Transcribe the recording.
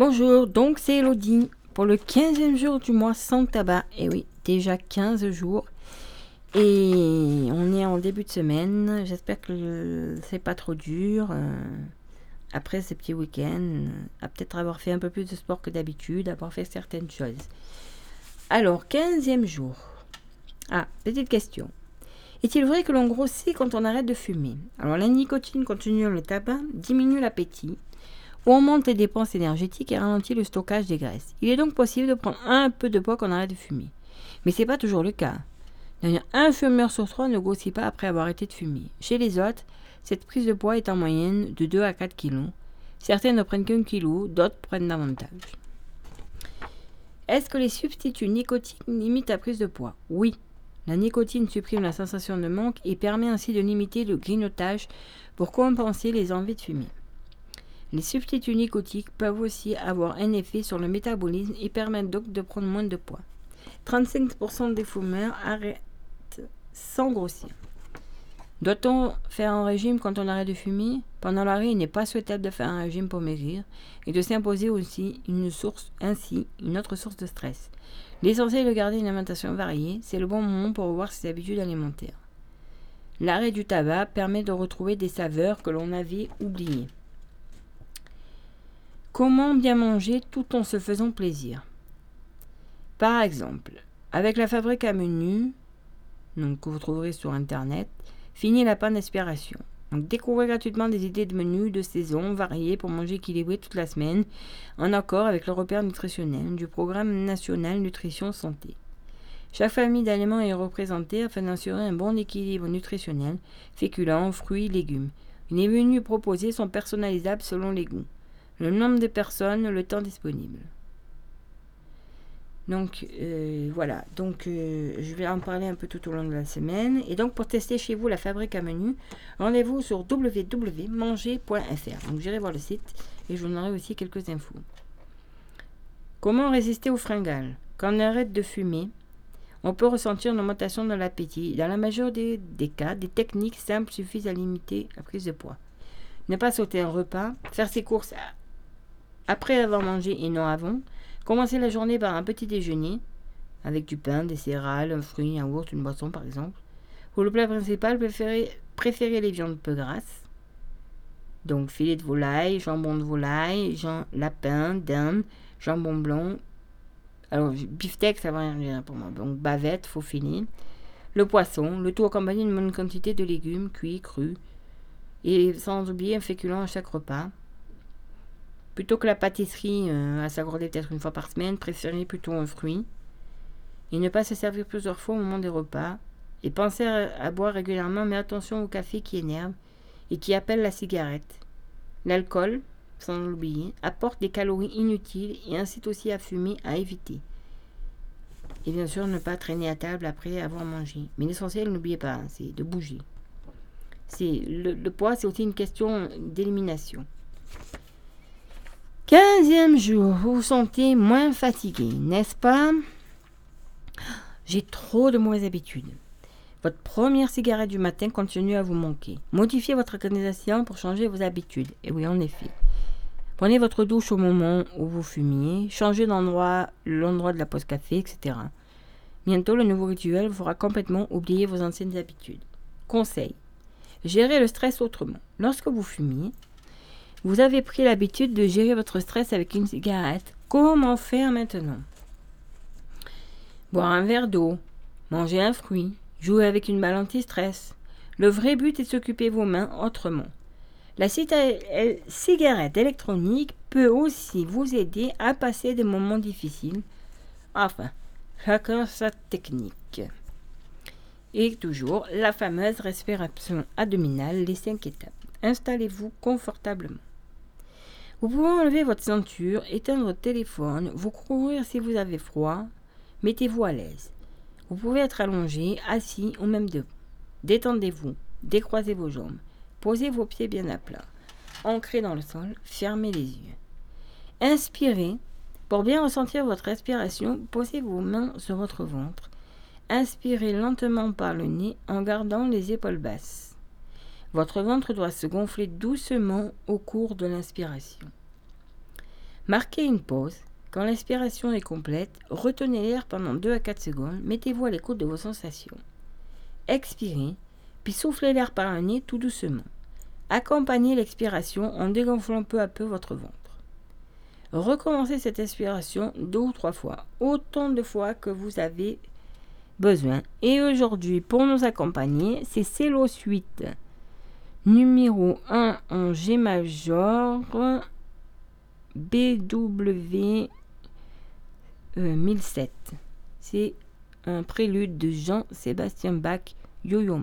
Bonjour, donc c'est Elodie pour le 15e jour du mois sans tabac. Et oui, déjà 15 jours. Et on est en début de semaine. J'espère que c'est pas trop dur. Euh, après ces petits week-ends, à peut-être avoir fait un peu plus de sport que d'habitude, avoir fait certaines choses. Alors, 15e jour. Ah, petite question. Est-il vrai que l'on grossit quand on arrête de fumer? Alors, la nicotine continuant le tabac diminue l'appétit, augmente les dépenses énergétiques et ralentit le stockage des graisses. Il est donc possible de prendre un peu de poids quand on arrête de fumer. Mais ce n'est pas toujours le cas. Un fumeur sur trois ne grossit pas après avoir arrêté de fumer. Chez les autres, cette prise de poids est en moyenne de 2 à 4 kg. Certains ne prennent qu'un kilo, d'autres prennent davantage. Est-ce que les substituts nicotiques limitent la prise de poids? Oui. La nicotine supprime la sensation de manque et permet ainsi de limiter le grignotage pour compenser les envies de fumer. Les substituts nicotiques peuvent aussi avoir un effet sur le métabolisme et permettent donc de prendre moins de poids. 35% des fumeurs arrêtent sans grossir. Doit-on faire un régime quand on arrête de fumer? Pendant l'arrêt, il n'est pas souhaitable de faire un régime pour maigrir et de s'imposer aussi une une autre source de stress. L'essentiel est de garder une alimentation variée, c'est le bon moment pour revoir ses habitudes alimentaires. L'arrêt du tabac permet de retrouver des saveurs que l'on avait oubliées. Comment bien manger tout en se faisant plaisir Par exemple, avec la fabrique à menu, donc, que vous trouverez sur internet, fini la panne d'aspiration. découvrez gratuitement des idées de menus de saison variés pour manger équilibré toute la semaine, en accord avec le repère nutritionnel du programme national nutrition santé. Chaque famille d'aliments est représentée afin d'assurer un bon équilibre nutritionnel, féculents, fruits, légumes. Les menus proposés sont personnalisables selon les goûts le nombre de personnes, le temps disponible. Donc euh, voilà, donc euh, je vais en parler un peu tout au long de la semaine. Et donc pour tester chez vous la fabrique à menu, rendez-vous sur www.manger.fr. Donc j'irai voir le site et je vous donnerai aussi quelques infos. Comment résister au fringales Quand on arrête de fumer, on peut ressentir une augmentation de l'appétit. Dans la majorité des cas, des techniques simples suffisent à limiter la prise de poids. Ne pas sauter un repas, faire ses courses après avoir mangé et non avant, commencez la journée par un petit déjeuner, avec du pain, des céréales, un fruit, un yaourt, une boisson par exemple. Pour le plat principal, préférez, les viandes peu grasses. Donc filet de volaille, jambon de volaille, lapin, dinde, jambon blanc. Alors beefsteak, ça va rien pour moi. Donc bavette, faux fini. Le poisson, le tout accompagné d'une bonne quantité de légumes cuits, crus. Et sans oublier un féculent à chaque repas. Plutôt que la pâtisserie euh, à s'accorder peut-être une fois par semaine, préférez plutôt un fruit. Et ne pas se servir plusieurs fois au moment des repas. Et pensez à, boire régulièrement, mais attention au café qui énerve et qui appelle la cigarette. L'alcool, sans l'oublier, apporte des calories inutiles et incite aussi à fumer, à éviter. Et bien sûr, ne pas traîner à table après avoir mangé. Mais l'essentiel, n'oubliez pas, hein, c'est de bouger. C'est le poids, c'est aussi une question d'élimination. Quinzième jour, vous vous sentez moins fatigué, n'est-ce pas? J'ai trop de mauvaises habitudes. Votre première cigarette du matin continue à vous manquer. Modifiez votre organisation pour changer vos habitudes. Et oui, en effet. Prenez votre douche au moment où vous fumiez. Changez d'endroit, l'endroit de la pause café, etc. Bientôt, le nouveau rituel vous fera complètement oublier vos anciennes habitudes. Conseil. Gérez le stress autrement. Lorsque vous fumiez, vous avez pris l'habitude de gérer votre stress avec une cigarette. Comment faire maintenant? Boire un verre d'eau, manger un fruit, jouer avec une balle anti-stress. Le vrai but est de s'occuper vos mains autrement. La cigarette électronique peut aussi vous aider à passer des moments difficiles. Enfin, chacun sa technique. Et toujours la fameuse respiration abdominale, les cinq étapes. Installez-vous confortablement. Vous pouvez enlever votre ceinture, éteindre votre téléphone, vous couvrir si vous avez froid. Mettez-vous à l'aise. Vous pouvez être allongé, assis ou même debout. Détendez-vous, décroisez vos jambes, posez vos pieds bien à plat. Ancrez dans le sol, fermez les yeux. Inspirez. Pour bien ressentir votre respiration, posez vos mains sur votre ventre. Inspirez lentement par le nez en gardant les épaules basses. Votre ventre doit se gonfler doucement au cours de l'inspiration. Marquez une pause. Quand l'inspiration est complète, retenez l'air pendant 2 à 4 secondes. Mettez-vous à l'écoute de vos sensations. Expirez, puis soufflez l'air par un nez tout doucement. Accompagnez l'expiration en dégonflant peu à peu votre ventre. Recommencez cette inspiration deux ou trois fois, autant de fois que vous avez besoin. Et aujourd'hui, pour nous accompagner, c'est Célo Suite numéro 1 en G major BW 1007. Euh, c'est un prélude de Jean-Sébastien Bach, Yo-Yo